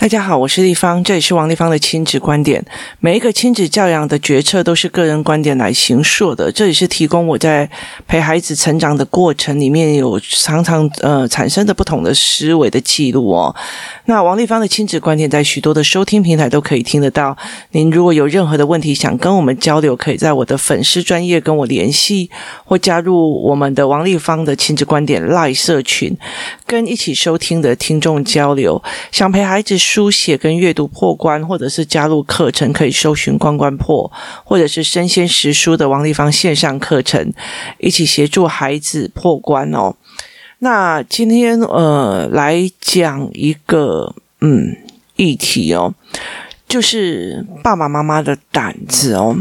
大家好，我是丽芳，这里是王丽芳的亲子观点。每一个亲子教养的决策都是个人观点来形塑的。这里是提供我在陪孩子成长的过程里面有常常呃产生的不同的思维的记录哦。那王丽芳的亲子观点在许多的收听平台都可以听得到。您如果有任何的问题想跟我们交流，可以在我的粉丝专业跟我联系，或加入我们的王丽芳的亲子观点赖社群，跟一起收听的听众交流。想陪孩子。书写跟阅读破关，或者是加入课程，可以搜寻“关关破”，或者是身先识书的王立芳线上课程，一起协助孩子破关哦。那今天呃，来讲一个嗯议题哦，就是爸爸妈妈的胆子哦。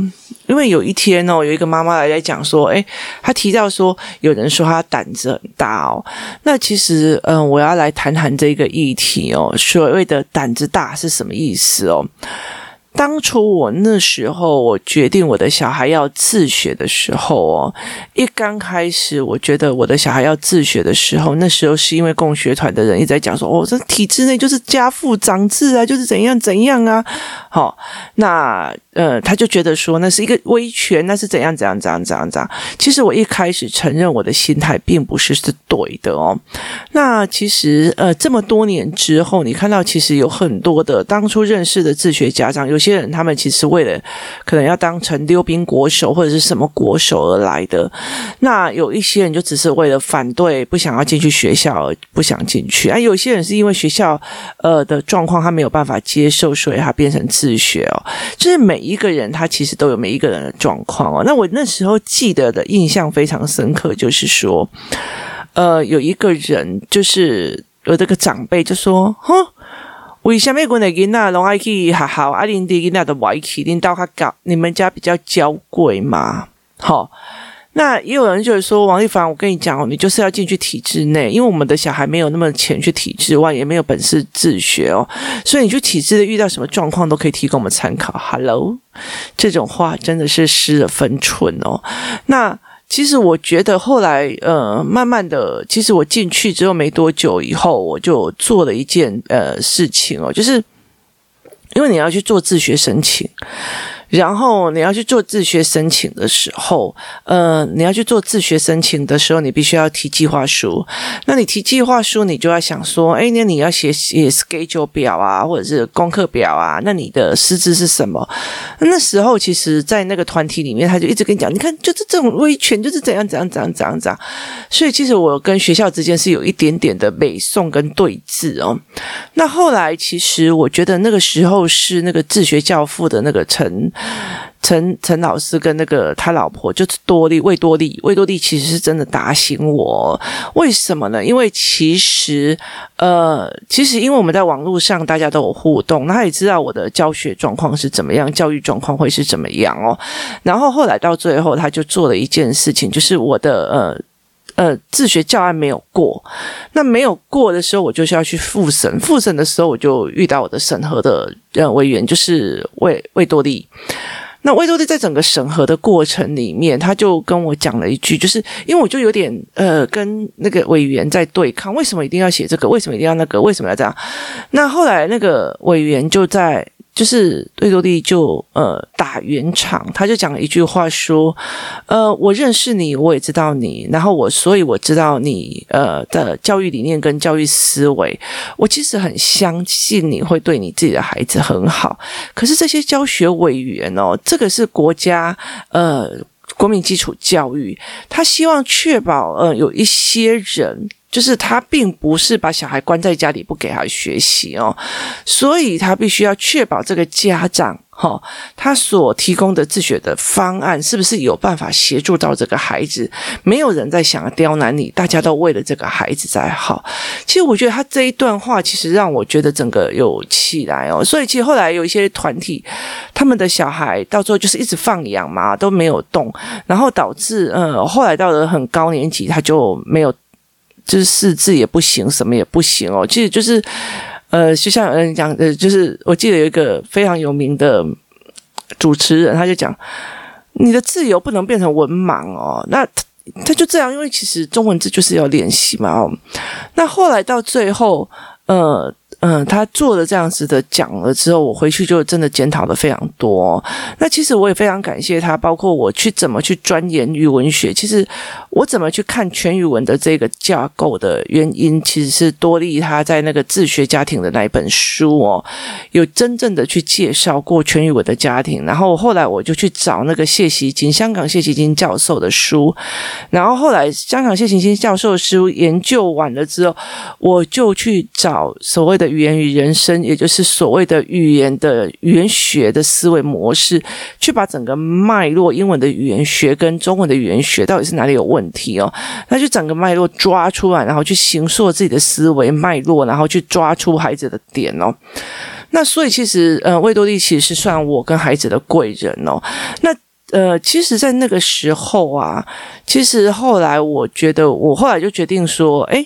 因为有一天哦，有一个妈妈来来讲说，诶，她提到说，有人说她胆子很大哦。那其实，嗯，我要来谈谈这个议题哦。所谓的胆子大是什么意思哦？当初我那时候，我决定我的小孩要自学的时候哦，一刚开始，我觉得我的小孩要自学的时候，那时候是因为共学团的人一直在讲说，哦，这体制内就是家父长制啊，就是怎样怎样啊，好、哦，那。呃，他就觉得说那是一个威权，那是怎样怎样怎样怎样怎样。其实我一开始承认我的心态并不是是对的哦。那其实呃，这么多年之后，你看到其实有很多的当初认识的自学家长，有些人他们其实为了可能要当成溜冰国手或者是什么国手而来的。那有一些人就只是为了反对，不想要进去学校而不想进去。啊，有些人是因为学校呃的状况他没有办法接受，所以他变成自学哦。就是每。一个人他其实都有每一个人的状况哦。那我那时候记得的印象非常深刻，就是说，呃，有一个人就是有这个长辈就说：“哼，为什么我的囡仔拢爱去学校，阿玲的囡仔都不爱去，领导他搞你们家比较娇贵嘛？”好。那也有人就是说，王一凡，我跟你讲哦，你就是要进去体制内，因为我们的小孩没有那么？钱去体制外，也没有本事自学哦，所以你去体制内遇到什么？状况都可以提供我们参考。Hello，这种话真的是失了分寸哦。那其实我觉得后来呃，慢慢的，其实我进去之后没多久以后，我就做了一件呃事情哦，就是因为你要去做自学申请。然后你要去做自学申请的时候，呃，你要去做自学申请的时候，你必须要提计划书。那你提计划书，你就要想说，哎，那你要写写 schedule 表啊，或者是功课表啊。那你的师资是什么？那时候其实，在那个团体里面，他就一直跟你讲，你看，就是这种威权，就是怎样怎样怎样怎样怎样。所以，其实我跟学校之间是有一点点的背诵跟对峙哦。那后来，其实我觉得那个时候是那个自学教父的那个陈。陈陈老师跟那个他老婆就是多莉，魏多莉，魏多莉其实是真的打醒我。为什么呢？因为其实，呃，其实因为我们在网络上大家都有互动，他也知道我的教学状况是怎么样，教育状况会是怎么样哦。然后后来到最后，他就做了一件事情，就是我的呃。呃，自学教案没有过，那没有过的时候，我就是要去复审。复审的时候，我就遇到我的审核的呃委员，就是魏魏多利。那魏多利在整个审核的过程里面，他就跟我讲了一句，就是因为我就有点呃跟那个委员在对抗，为什么一定要写这个？为什么一定要那个？为什么要这样？那后来那个委员就在。就是魏多利就呃打圆场，他就讲了一句话说，呃，我认识你，我也知道你，然后我所以我知道你呃的教育理念跟教育思维，我其实很相信你会对你自己的孩子很好。可是这些教学委员哦，这个是国家呃国民基础教育，他希望确保呃有一些人。就是他并不是把小孩关在家里不给他学习哦，所以他必须要确保这个家长哈、哦，他所提供的自学的方案是不是有办法协助到这个孩子？没有人在想要刁难你，大家都为了这个孩子在好。其实我觉得他这一段话其实让我觉得整个有起来哦。所以其实后来有一些团体，他们的小孩到最后就是一直放养嘛，都没有动，然后导致嗯，后来到了很高年级，他就没有。就是识字也不行，什么也不行哦。其实就是，呃，就像有人讲呃，就是我记得有一个非常有名的主持人，他就讲，你的自由不能变成文盲哦。那他，他就这样，因为其实中文字就是要练习嘛哦。那后来到最后，呃嗯，他做了这样子的讲了之后，我回去就真的检讨的非常多。那其实我也非常感谢他，包括我去怎么去钻研语文学。其实我怎么去看全语文的这个架构的原因，其实是多利他在那个自学家庭的那一本书哦，有真正的去介绍过全语文的家庭。然后后来我就去找那个谢锡金，香港谢锡金教授的书。然后后来香港谢锡金教授的书研究完了之后，我就去找所谓的。语言与人生，也就是所谓的语言的语言学的思维模式，去把整个脉络，英文的语言学跟中文的语言学到底是哪里有问题哦？那就整个脉络抓出来，然后去形塑自己的思维脉络，然后去抓出孩子的点哦。那所以其实，呃，魏多利其实是算我跟孩子的贵人哦。那呃，其实，在那个时候啊，其实后来我觉得，我后来就决定说，哎。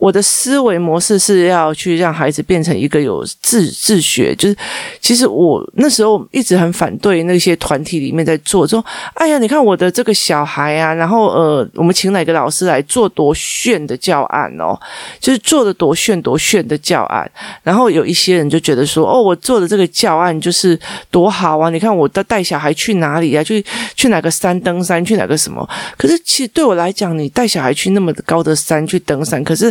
我的思维模式是要去让孩子变成一个有自自学，就是其实我那时候一直很反对那些团体里面在做，说哎呀，你看我的这个小孩啊，然后呃，我们请哪个老师来做多炫的教案哦，就是做的多炫多炫的教案，然后有一些人就觉得说，哦，我做的这个教案就是多好啊，你看我的带小孩去哪里啊，去去哪个山登山，去哪个什么？可是其实对我来讲，你带小孩去那么高的山去登山，可是。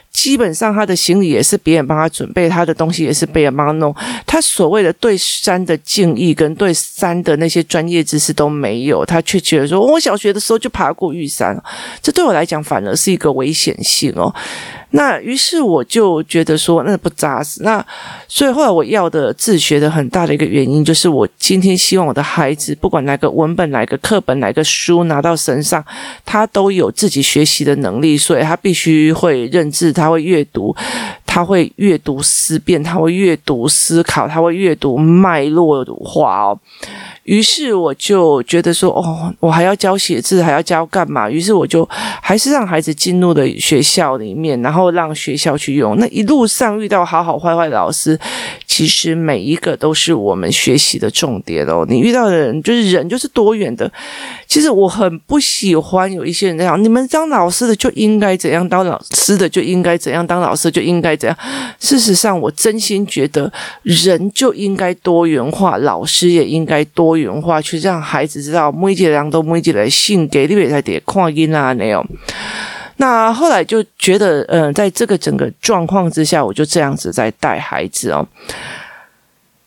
基本上他的行李也是别人帮他准备，他的东西也是别人帮他弄。他所谓的对山的敬意跟对山的那些专业知识都没有，他却觉得说：“我小学的时候就爬过玉山。”这对我来讲反而是一个危险性哦。那于是我就觉得说，那不扎实。那所以后来我要的自学的很大的一个原因，就是我今天希望我的孩子，不管哪个文本、哪个课本、哪个书拿到身上，他都有自己学习的能力。所以他必须会认字，他他会阅读，他会阅读思辨，他会阅读思考，他会阅读脉络化哦。于是我就觉得说，哦，我还要教写字，还要教干嘛？于是我就还是让孩子进入了学校里面，然后让学校去用。那一路上遇到好好坏坏的老师，其实每一个都是我们学习的重点哦。你遇到的人就是人，就是多元的。其实我很不喜欢有一些人这样，你们当老师的就应该怎样，当老师的就应该怎样，当老师就应该怎样。事实上，我真心觉得人就应该多元化，老师也应该多。多元化去让孩子知道每一个人都每一个性格，你别在点看音啊那样。那后来就觉得，嗯、在这个整个状况之下，我就这样子在带孩子哦。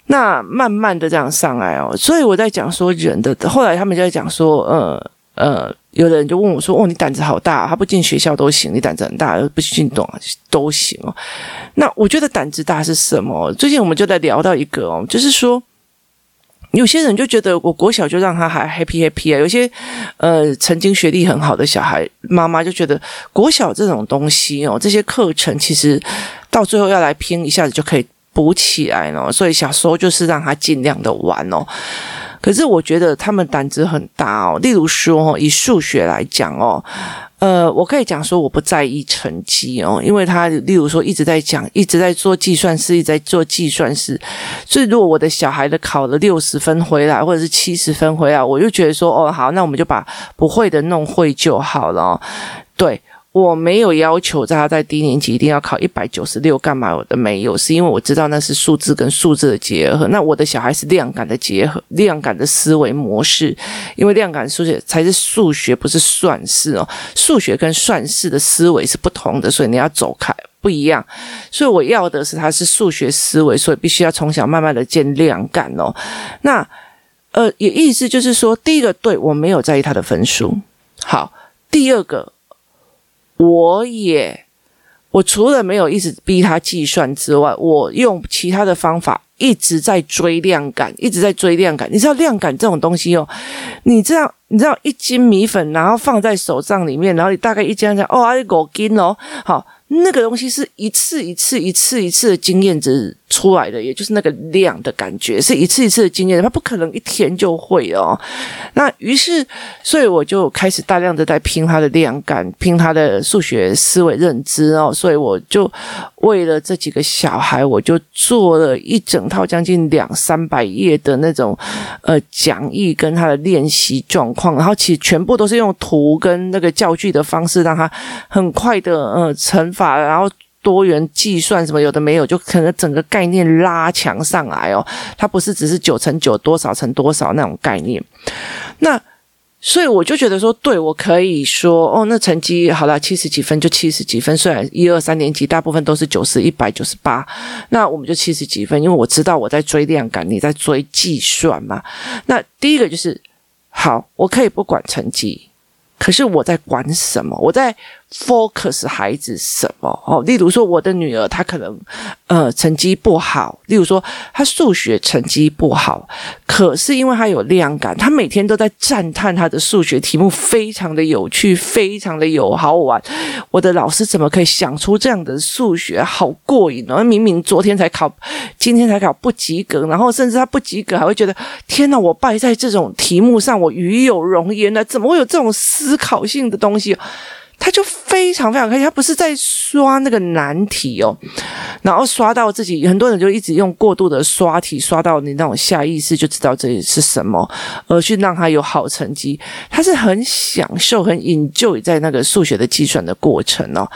那慢慢的这样上来哦，所以我在讲说人的，后来他们就在讲说，呃呃，有的人就问我说：“哦，你胆子好大，他不进学校都行，你胆子很大，不进懂都行哦。”那我觉得胆子大是什么？最近我们就在聊到一个哦，就是说。有些人就觉得我国小就让他还 happy happy 啊，有些呃曾经学历很好的小孩，妈妈就觉得国小这种东西哦，这些课程其实到最后要来拼，一下子就可以补起来了，所以小时候就是让他尽量的玩哦。可是我觉得他们胆子很大哦，例如说哦，以数学来讲哦。呃，我可以讲说我不在意成绩哦，因为他例如说一直在讲，一直在做计算式，一直在做计算式，所以如果我的小孩的考了六十分回来，或者是七十分回来，我就觉得说，哦，好，那我们就把不会的弄会就好了，对。我没有要求在他在低年级一定要考一百九十六，干嘛？我的没有，是因为我知道那是数字跟数字的结合。那我的小孩是量感的结合，量感的思维模式，因为量感数学才是数学，不是算式哦。数学跟算式的思维是不同的，所以你要走开不一样。所以我要的是他是数学思维，所以必须要从小慢慢的建量感哦。那呃，也意思就是说，第一个对我没有在意他的分数，好，第二个。我也，我除了没有一直逼他计算之外，我用其他的方法一直在追量感，一直在追量感。你知道量感这种东西哦，你知道，你知道一斤米粉，然后放在手上里面，然后你大概一斤这样，哦，啊五斤哦，好。那个东西是一次一次一次一次的经验值出来的，也就是那个量的感觉，是一次一次的经验，它不可能一天就会哦。那于是，所以我就开始大量的在拼他的量感，拼他的数学思维认知哦。所以我就为了这几个小孩，我就做了一整套将近两三百页的那种呃讲义跟他的练习状况，然后其实全部都是用图跟那个教具的方式，让他很快的呃乘。法，然后多元计算什么有的没有，就可能整个概念拉强上来哦。它不是只是九乘九多少乘多少那种概念。那所以我就觉得说，对，我可以说哦，那成绩好了，七十几分就七十几分。虽然一二三年级大部分都是九十、一百、九十八，那我们就七十几分，因为我知道我在追量感，你在追计算嘛。那第一个就是好，我可以不管成绩。可是我在管什么？我在 focus 孩子什么？哦，例如说我的女儿她可能呃成绩不好，例如说她数学成绩不好，可是因为她有量感，她每天都在赞叹她的数学题目非常的有趣，非常的有好玩。我的老师怎么可以想出这样的数学？好过瘾哦！明明昨天才考，今天才考不及格，然后甚至他不及格还会觉得天哪，我败在这种题目上，我与有荣焉呢？怎么会有这种？思考性的东西，他就非常非常开心。他不是在刷那个难题哦，然后刷到自己，很多人就一直用过度的刷题，刷到你那种下意识就知道这是什么，而去让他有好成绩。他是很享受、很引咎在那个数学的计算的过程哦。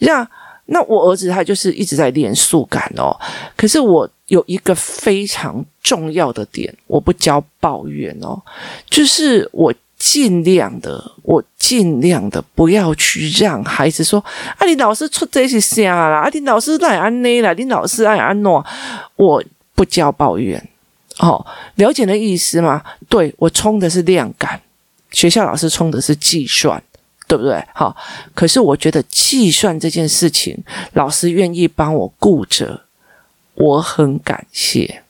那那我儿子他就是一直在练数感哦。可是我有一个非常重要的点，我不教抱怨哦，就是我。尽量的，我尽量的不要去让孩子说：“啊，你老师出这些啥啦？啊，你老师爱安内啦？你老师爱安诺？”我不教抱怨，哦，了解的意思吗？对，我冲的是量感，学校老师冲的是计算，对不对？好，可是我觉得计算这件事情，老师愿意帮我顾着，我很感谢。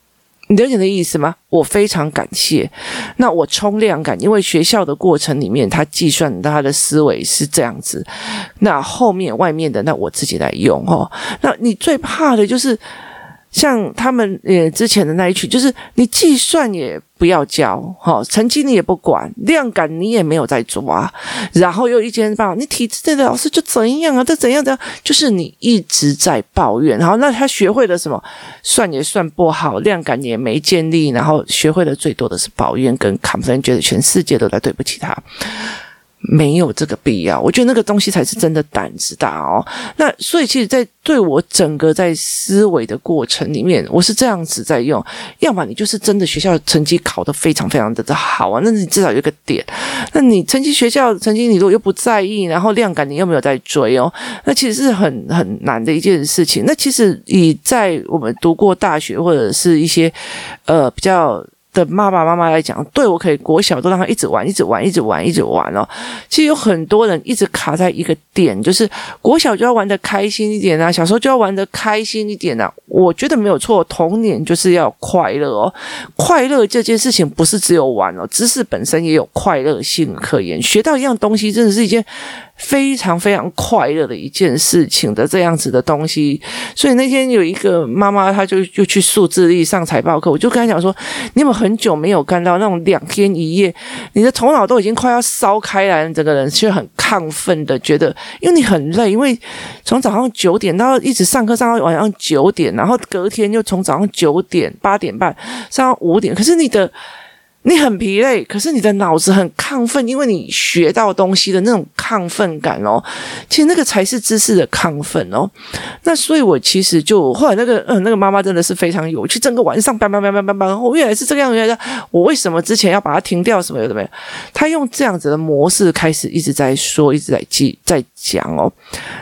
你了解的意思吗？我非常感谢。那我冲量感，因为学校的过程里面，他计算他的思维是这样子。那后面外面的，那我自己来用哦。那你最怕的就是。像他们呃之前的那一群，就是你计算也不要教，哈，成绩你也不管，量感你也没有在抓，然后又一天抱你体制内的老师就怎样啊，这怎样怎样，就是你一直在抱怨，然后那他学会了什么？算也算不好，量感也没建立，然后学会的最多的是抱怨跟 complain，觉得全世界都在对不起他。没有这个必要，我觉得那个东西才是真的胆子大哦。那所以，其实，在对我整个在思维的过程里面，我是这样子在用。要么你就是真的学校成绩考得非常非常的好啊，那你至少有一个点。那你成绩学校成绩你如果又不在意，然后量感你又没有在追哦，那其实是很很难的一件事情。那其实以在我们读过大学或者是一些呃比较。的爸爸妈妈来讲，对我可以国小都让他一直玩，一直玩，一直玩，一直玩哦。其实有很多人一直卡在一个点，就是国小就要玩得开心一点啊，小时候就要玩得开心一点啊。我觉得没有错，童年就是要快乐哦。快乐这件事情不是只有玩哦，知识本身也有快乐性可言。学到一样东西，真的是一件。非常非常快乐的一件事情的这样子的东西，所以那天有一个妈妈，她就就去数字力上财报课，我就跟她讲说：“你有没有很久没有看到那种两天一夜，你的头脑都已经快要烧开来，整个人却很亢奋的，觉得因为你很累，因为从早上九点到一直上课上到晚上九点，然后隔天又从早上九点八点半上到五点，可是你的。”你很疲累，可是你的脑子很亢奋，因为你学到东西的那种亢奋感哦，其实那个才是知识的亢奋哦。那所以，我其实就后来那个嗯，那个妈妈真的是非常有趣，整个晚上，叭叭叭叭叭叭，我原来是这个样，原来我为什么之前要把它停掉？什么有的没有？他用这样子的模式开始一直在说，一直在记，在讲哦。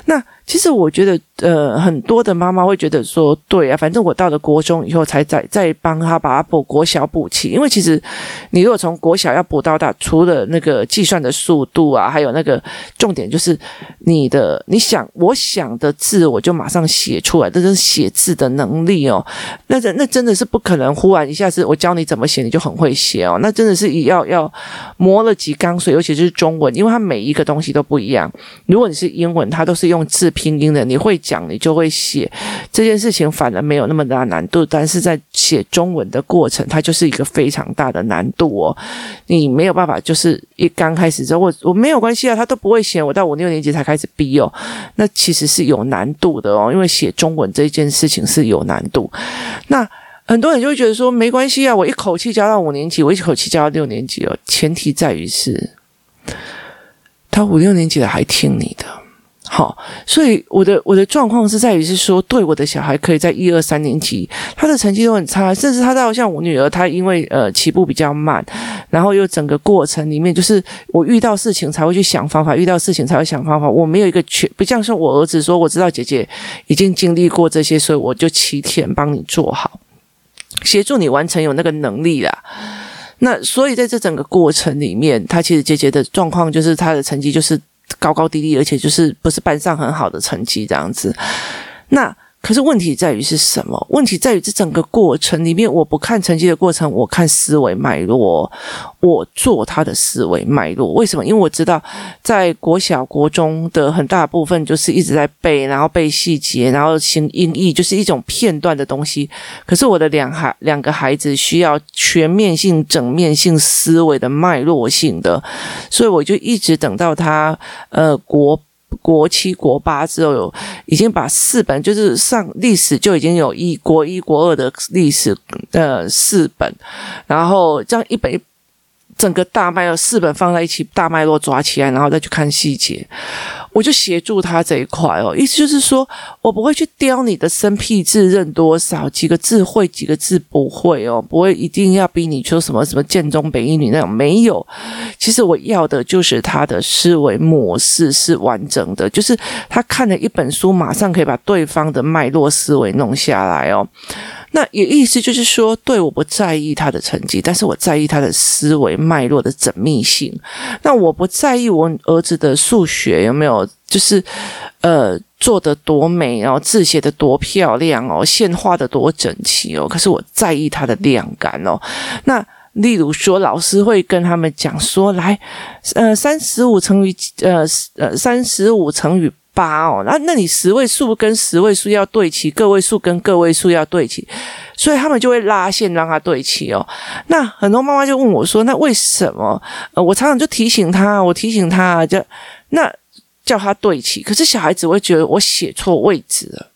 那。其实我觉得，呃，很多的妈妈会觉得说，对啊，反正我到了国中以后才再再帮他把他补国小补齐，因为其实你如果从国小要补到大，除了那个计算的速度啊，还有那个重点就是你的，你想我想的字，我就马上写出来，这是写字的能力哦。那真那真的是不可能，忽然一下子我教你怎么写，你就很会写哦。那真的是要要磨了几缸水，尤其是中文，因为它每一个东西都不一样。如果你是英文，它都是用字。拼音的，你会讲，你就会写，这件事情反而没有那么大难度。但是在写中文的过程，它就是一个非常大的难度哦。你没有办法，就是一刚开始之后，我我没有关系啊，他都不会写，我到五六年级才开始逼哦。那其实是有难度的哦，因为写中文这件事情是有难度。那很多人就会觉得说，没关系啊，我一口气教到五年级，我一口气教到六年级哦。前提在于是，他五六年级的还听你的。好，所以我的我的状况是在于是说，对我的小孩可以在一二三年级，他的成绩都很差，甚至他到像我女儿，她因为呃起步比较慢，然后又整个过程里面，就是我遇到事情才会去想方法，遇到事情才会想方法，我没有一个全，不像是我儿子说，我知道姐姐已经经历过这些，所以我就齐天帮你做好，协助你完成有那个能力啦。那所以在这整个过程里面，他其实姐姐的状况就是她的成绩就是。高高低低，而且就是不是班上很好的成绩这样子，那。可是问题在于是什么？问题在于这整个过程里面，我不看成绩的过程，我看思维脉络，我做他的思维脉络。为什么？因为我知道，在国小、国中的很大部分就是一直在背，然后背细节，然后行音译，就是一种片段的东西。可是我的两孩两个孩子需要全面性、整面性思维的脉络性的，所以我就一直等到他呃国。国七、国八之后有已经把四本，就是上历史就已经有一国一、国二的历史的四本，然后这样一本整个大脉络四本放在一起，大脉络抓起来，然后再去看细节。我就协助他这一块哦，意思就是说我不会去刁你的生僻字认多少，几个字会，几个字不会哦，不会一定要逼你说什么什么建中北一女那种没有。其实我要的就是他的思维模式是完整的，就是他看了一本书，马上可以把对方的脉络思维弄下来哦。那也意思就是说，对，我不在意他的成绩，但是我在意他的思维脉络的缜密性。那我不在意我儿子的数学有没有，就是呃做的多美，哦字写的多漂亮哦，线画的多整齐哦。可是我在意它的量感哦。那例如说，老师会跟他们讲说，来，呃，三十五乘以呃呃三十五乘以。八哦，那那你十位数跟十位数要对齐，个位数跟个位数要对齐，所以他们就会拉线让它对齐哦。那很多妈妈就问我说：“那为什么？”呃，我常常就提醒他，我提醒他，就那叫他对齐。可是小孩子会觉得我写错位置了。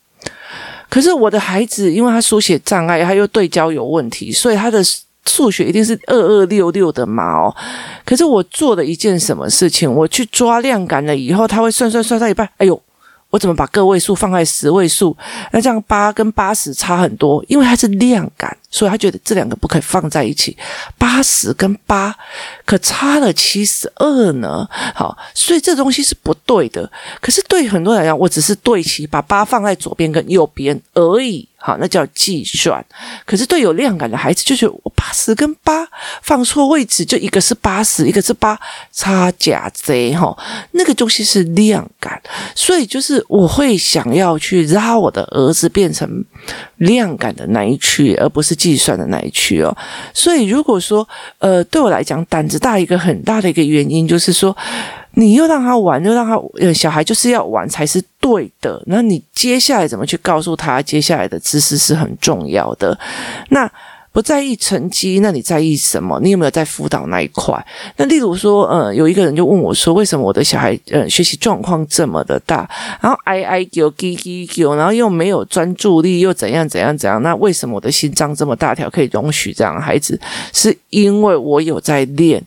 可是我的孩子，因为他书写障碍，他又对焦有问题，所以他的。数学一定是二二六六的嘛哦，可是我做了一件什么事情？我去抓量感了以后，他会算算算到一半，哎呦，我怎么把个位数放在十位数？那这样八跟八十差很多，因为它是量感，所以他觉得这两个不可以放在一起。八十跟八可差了七十二呢，好，所以这东西是不对的。可是对很多人来讲，我只是对齐，把八放在左边跟右边而已。好，那叫计算。可是对有量感的孩子，就是我八十跟八放错位置，就一个是八十，一个是八，差假贼哈。那个东西是量感，所以就是我会想要去让我的儿子变成量感的那一区，而不是计算的那一区哦。所以如果说，呃，对我来讲，胆子大一个很大的一个原因，就是说。你又让他玩，又让他，小孩就是要玩才是对的。那你接下来怎么去告诉他，接下来的知识是很重要的。那。不在意成绩，那你在意什么？你有没有在辅导那一块？那例如说，呃，有一个人就问我说，为什么我的小孩呃学习状况这么的大，然后哀哀叫、叽叽叫，然后又没有专注力，又怎样怎样怎样？那为什么我的心脏这么大条，可以容许这样孩子？是因为我有在练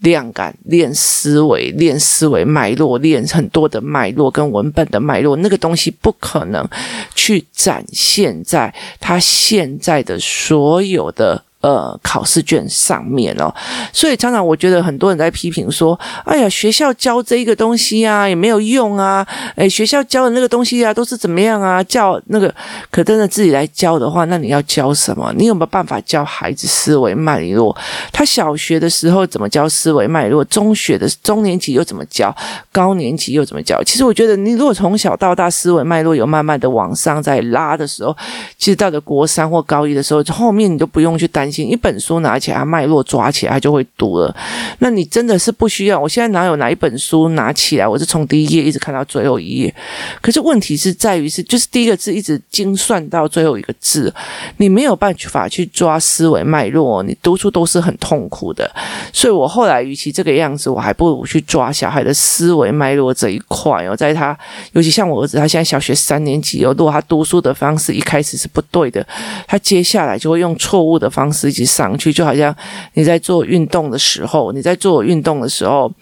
量感、练思维、练思维脉络、练很多的脉络跟文本的脉络，那个东西不可能去展现在他现在的所有的呃考试卷上面哦，所以常常我觉得很多人在批评说，哎呀，学校教这一个东西啊也没有用啊，哎，学校教的那个东西啊都是怎么样啊？教那个可真的自己来教的话，那你要教什么？你有没有办法教孩子思维脉络？他小学的时候怎么教思维脉络？中学的中年级又怎么教？高年级又怎么教？其实我觉得，你如果从小到大思维脉络有慢慢的往上在拉的时候，其实到了国三或高一的时候，后面你都不用去担。一本书拿起来，脉络抓起来，他就会读了。那你真的是不需要。我现在哪有哪一本书拿起来，我是从第一页一直看到最后一页。可是问题是在于是，就是第一个字一直精算到最后一个字，你没有办法去抓思维脉络，你读书都是很痛苦的。所以我后来与其这个样子，我还不如去抓小孩的思维脉络这一块哦。在他，尤其像我儿子，他现在小学三年级哦，如果他读书的方式一开始是不对的，他接下来就会用错误的方式。自己上去，就好像你在做运动的时候，你在做运动的时候，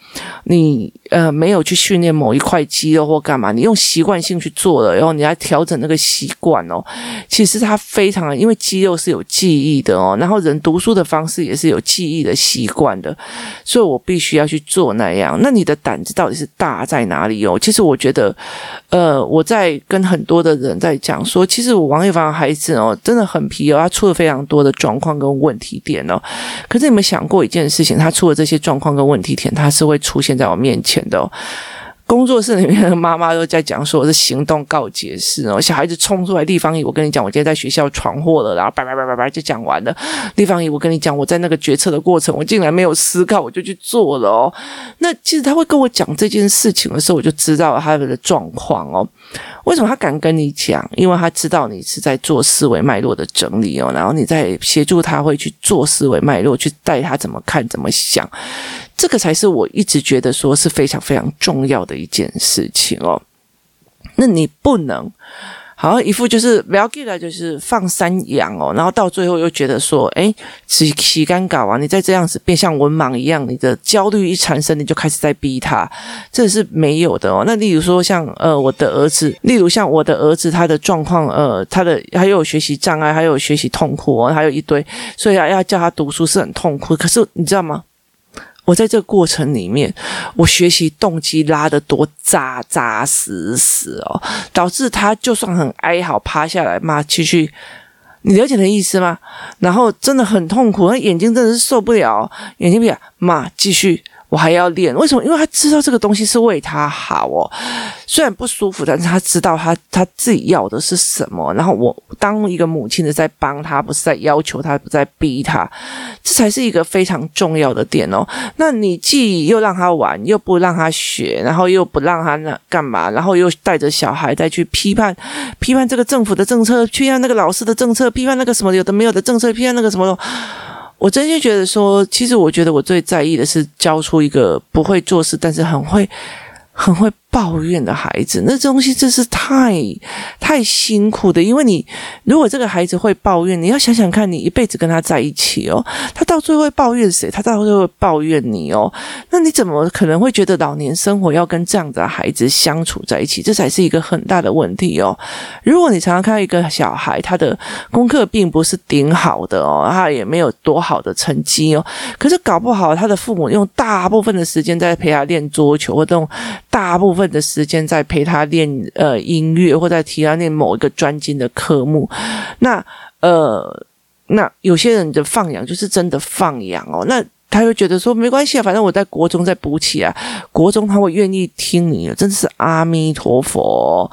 你呃没有去训练某一块肌肉或干嘛，你用习惯性去做了，然后你来调整那个习惯哦。其实它非常，因为肌肉是有记忆的哦，然后人读书的方式也是有记忆的习惯的，所以我必须要去做那样。那你的胆子到底是大在哪里哦？其实我觉得，呃，我在跟很多的人在讲说，其实我王一凡的孩子哦，真的很皮哦，他出了非常多的状况跟问题点哦。可是你们想过一件事情，他出了这些状况跟问题点，他是会出现在我面前的。工作室里面的妈妈都在讲说我是行动告解式哦，小孩子冲出来，立方体，我跟你讲，我今天在学校闯祸了，然后叭叭叭叭叭就讲完了。立方体，我跟你讲，我在那个决策的过程，我竟然没有思考，我就去做了哦。那其实他会跟我讲这件事情的时候，我就知道他的状况哦。为什么他敢跟你讲？因为他知道你是在做思维脉络的整理哦，然后你在协助他会去做思维脉络，去带他怎么看、怎么想。这个才是我一直觉得说是非常非常重要的一件事情哦。那你不能好一副就是不要给他，就是放山羊哦，然后到最后又觉得说，哎，洗洗干搞啊，你再这样子变像文盲一样，你的焦虑一产生，你就开始在逼他，这是没有的哦。那例如说像呃我的儿子，例如像我的儿子，他的状况呃他的还有学习障碍，还有学习痛苦哦，还有一堆，所以要要叫他读书是很痛苦。可是你知道吗？我在这个过程里面，我学习动机拉得多扎扎实实哦，导致他就算很哀嚎，趴下来骂继续，你了解的意思吗？然后真的很痛苦，他眼睛真的是受不了，眼睛闭，骂继续。我还要练，为什么？因为他知道这个东西是为他好哦，虽然不舒服，但是他知道他他自己要的是什么。然后我当一个母亲的在帮他，不是在要求他，不在逼他，这才是一个非常重要的点哦。那你既又让他玩，又不让他学，然后又不让他那干嘛，然后又带着小孩再去批判批判这个政府的政策，批判那个老师的政策，批判那个什么有的没有的政策，批判那个什么。我真心觉得说，其实我觉得我最在意的是教出一个不会做事，但是很会。很会抱怨的孩子，那东西真是太太辛苦的。因为你如果这个孩子会抱怨，你要想想看，你一辈子跟他在一起哦，他到最后会抱怨谁？他到最后会抱怨你哦。那你怎么可能会觉得老年生活要跟这样的孩子相处在一起？这才是一个很大的问题哦。如果你常常看到一个小孩，他的功课并不是顶好的哦，他也没有多好的成绩哦，可是搞不好他的父母用大部分的时间在陪他练桌球或这种。大部分的时间在陪他练呃音乐，或在替他练某一个专精的科目。那呃，那有些人的放养就是真的放养哦。那他会觉得说没关系啊，反正我在国中再补起啊，国中他会愿意听你的，真是阿弥陀佛。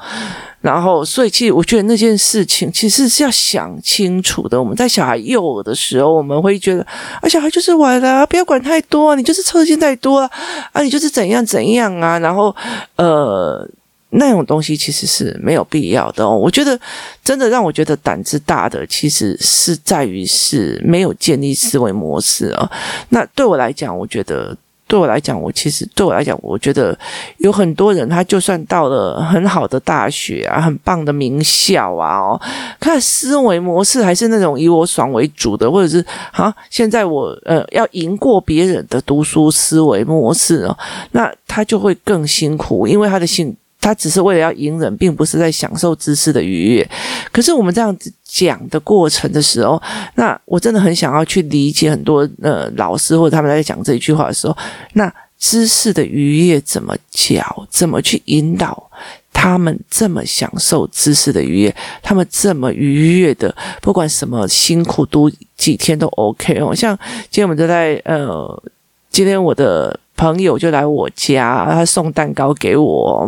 然后，所以其实我觉得那件事情其实是要想清楚的。我们在小孩幼儿的时候，我们会觉得啊，小孩就是玩啊，不要管太多啊，你就是操心太多啊，啊，你就是怎样怎样啊。然后，呃，那种东西其实是没有必要的。我觉得真的让我觉得胆子大的，其实是在于是没有建立思维模式啊。那对我来讲，我觉得。对我来讲，我其实对我来讲，我觉得有很多人，他就算到了很好的大学啊，很棒的名校啊，哦，他的思维模式还是那种以我爽为主的，或者是啊，现在我呃要赢过别人的读书思维模式哦，那他就会更辛苦，因为他的性。他只是为了要隐忍，并不是在享受知识的愉悦。可是我们这样子讲的过程的时候，那我真的很想要去理解很多呃老师或者他们在讲这一句话的时候，那知识的愉悦怎么教？怎么去引导他们这么享受知识的愉悦？他们这么愉悦的，不管什么辛苦读几天都 OK 哦。像今天我们都在呃，今天我的。朋友就来我家，他送蛋糕给我。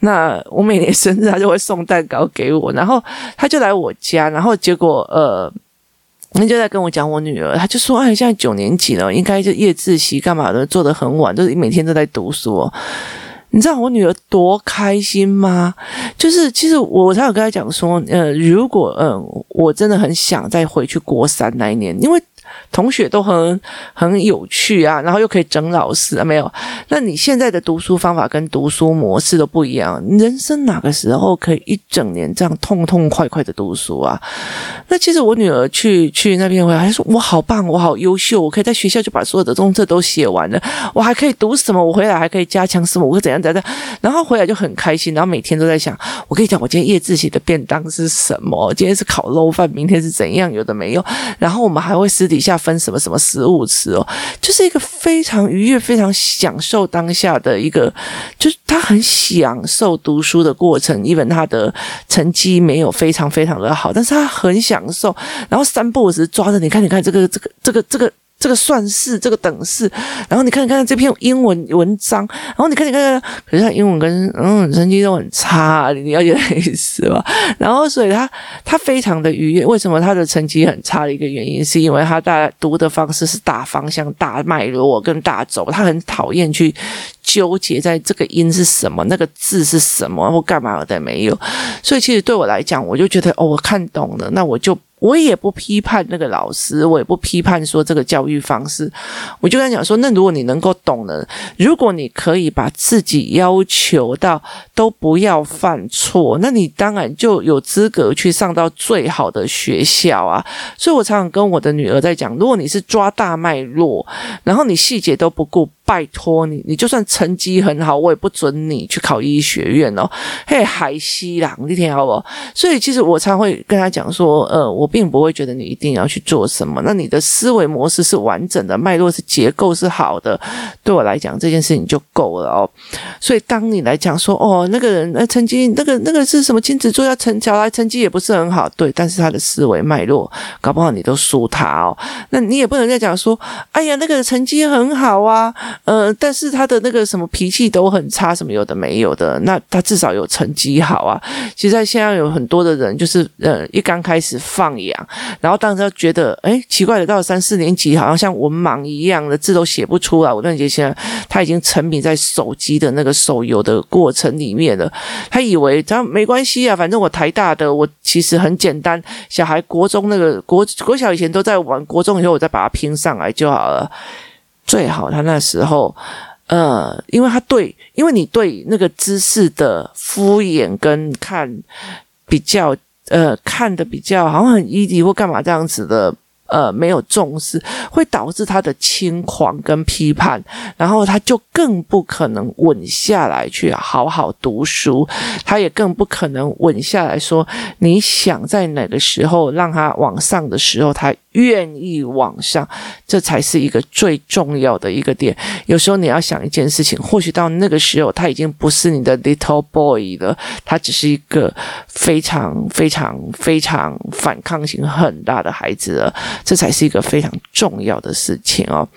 那我每年生日他就会送蛋糕给我，然后他就来我家，然后结果呃，他就在跟我讲我女儿，他就说：“哎，现在九年级了，应该就夜自习干嘛的，做的很晚，就是每天都在读书。”你知道我女儿多开心吗？就是其实我才有跟他讲说，呃，如果嗯、呃，我真的很想再回去国三那一年，因为。同学都很很有趣啊，然后又可以整老师啊，没有？那你现在的读书方法跟读书模式都不一样。人生哪个时候可以一整年这样痛痛快快的读书啊？那其实我女儿去去那边回来，还说我好棒，我好优秀，我可以在学校就把所有的功课都写完了，我还可以读什么？我回来还可以加强什么？我会怎样怎样？然后回来就很开心，然后每天都在想，我跟你讲，我今天夜自习的便当是什么？今天是烤肉饭，明天是怎样？有的没有。然后我们还会私底下分什么什么食物吃哦，就是一个非常愉悦、非常享受当下的一个，就是他很享受读书的过程。因为他的成绩没有非常非常的好，但是他很享受。然后三步五时抓着你看，你看这个这个这个这个。这个算式，这个等式，然后你看，你看这篇英文文章，然后你看，你看，可是他英文跟嗯成绩都很差，你了解的意思吧？然后所以他他非常的愉悦。为什么他的成绩很差的一个原因，是因为他大读的方式是大方向、大脉络跟大轴，他很讨厌去纠结在这个音是什么，那个字是什么或干嘛的没有。所以其实对我来讲，我就觉得哦，我看懂了，那我就。我也不批判那个老师，我也不批判说这个教育方式，我就跟他讲说，那如果你能够懂了，如果你可以把自己要求到都不要犯错，那你当然就有资格去上到最好的学校啊。所以我常常跟我的女儿在讲，如果你是抓大脉络，然后你细节都不顾。拜托你，你就算成绩很好，我也不准你去考医学院哦。嘿，海西啦，你听好不？所以其实我常会跟他讲说，呃，我并不会觉得你一定要去做什么。那你的思维模式是完整的，脉络是结构是好的，对我来讲这件事情就够了哦。所以当你来讲说，哦，那个人那成绩那个那个是什么金子座要成小孩成绩也不是很好，对，但是他的思维脉络搞不好你都输他哦。那你也不能再讲说，哎呀，那个成绩很好啊。呃，但是他的那个什么脾气都很差，什么有的没有的，那他至少有成绩好啊。其实在现在有很多的人，就是呃，一刚开始放养，然后当时觉得，哎，奇怪的，到了三四年级，好像像文盲一样的字都写不出来。我那姐现在他已经沉迷在手机的那个手游的过程里面了，他以为他没关系啊，反正我台大的，我其实很简单。小孩国中那个国国小以前都在玩，国中以后我再把它拼上来就好了。最好他那时候，呃，因为他对，因为你对那个知识的敷衍跟看比较，呃，看的比较好像很 easy 或干嘛这样子的。呃，没有重视，会导致他的轻狂跟批判，然后他就更不可能稳下来去好好读书，他也更不可能稳下来说，你想在哪个时候让他往上的时候，他愿意往上，这才是一个最重要的一个点。有时候你要想一件事情，或许到那个时候他已经不是你的 little boy 了，他只是一个非常非常非常反抗性很大的孩子了。这才是一个非常重要的事情哦，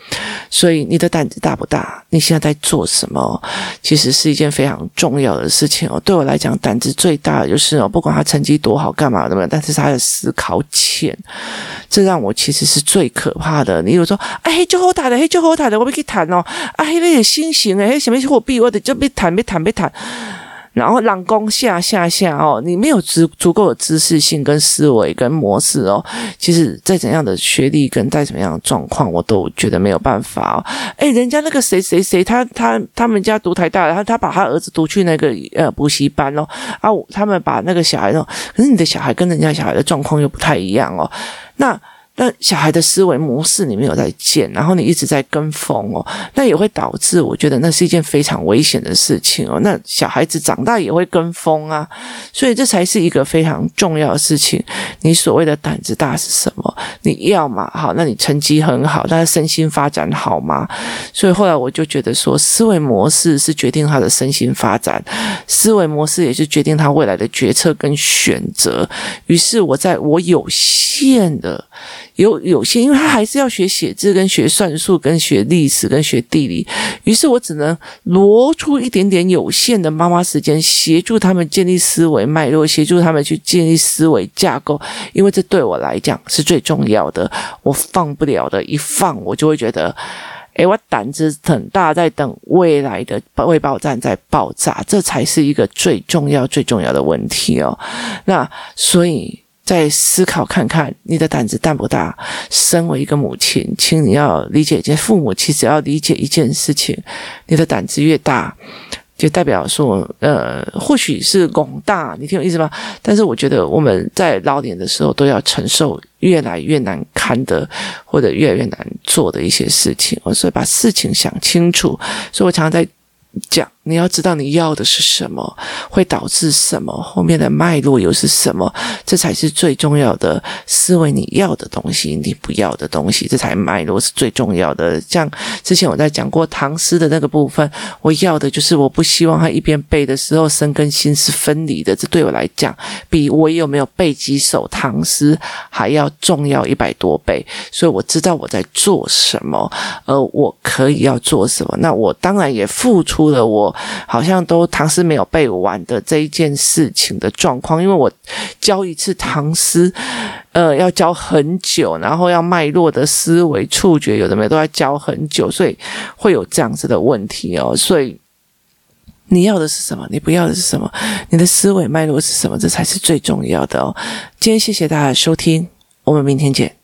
所以你的胆子大不大？你现在在做什么？其实是一件非常重要的事情哦。对我来讲，胆子最大的就是哦，不管他成绩多好，干嘛怎么样，但是他的思考浅，这让我其实是最可怕的。你有说，哎，就好谈的，嘿，就好谈的，我不去谈哦，啊，那个新型诶，什么货币，我得就别谈，别谈，别谈。然后让攻下下下哦，你没有足足够的知识性跟思维跟模式哦，其实再怎样的学历跟再怎么样的状况，我都觉得没有办法哦。诶，人家那个谁谁谁，他他他们家读台大，然后他把他儿子读去那个呃补习班哦，啊，他们把那个小孩哦，可是你的小孩跟人家小孩的状况又不太一样哦，那。那小孩的思维模式你没有在建，然后你一直在跟风哦，那也会导致我觉得那是一件非常危险的事情哦。那小孩子长大也会跟风啊，所以这才是一个非常重要的事情。你所谓的胆子大是什么？你要嘛好，那你成绩很好，但是身心发展好吗？所以后来我就觉得说，思维模式是决定他的身心发展，思维模式也是决定他未来的决策跟选择。于是我在我有限的。有有限，因为他还是要学写字、跟学算术、跟学历史、跟学地理，于是我只能挪出一点点有限的妈妈时间，协助他们建立思维脉络，协助他们去建立思维架构，因为这对我来讲是最重要的。我放不了的，一放我就会觉得，诶，我胆子很大，在等未来的未爆弹在爆炸，这才是一个最重要、最重要的问题哦。那所以。再思考看看，你的胆子大不大？身为一个母亲，请你要理解一件，父母其实要理解一件事情：你的胆子越大，就代表说，呃，或许是广大，你听我意思吗？但是我觉得我们在老年的时候都要承受越来越难堪的，或者越来越难做的一些事情，所以把事情想清楚。所以我常常在。讲，你要知道你要的是什么，会导致什么，后面的脉络又是什么，这才是最重要的思维。你要的东西，你不要的东西，这才脉络是最重要的。像之前我在讲过唐诗的那个部分，我要的就是我不希望他一边背的时候身跟心是分离的。这对我来讲，比我有没有背几首唐诗还要重要一百多倍。所以我知道我在做什么，而我可以要做什么。那我当然也付出。出了我好像都唐诗没有背完的这一件事情的状况，因为我教一次唐诗，呃，要教很久，然后要脉络的思维、触觉，有的没都要教很久，所以会有这样子的问题哦。所以你要的是什么？你不要的是什么？你的思维脉络是什么？这才是最重要的哦。今天谢谢大家收听，我们明天见。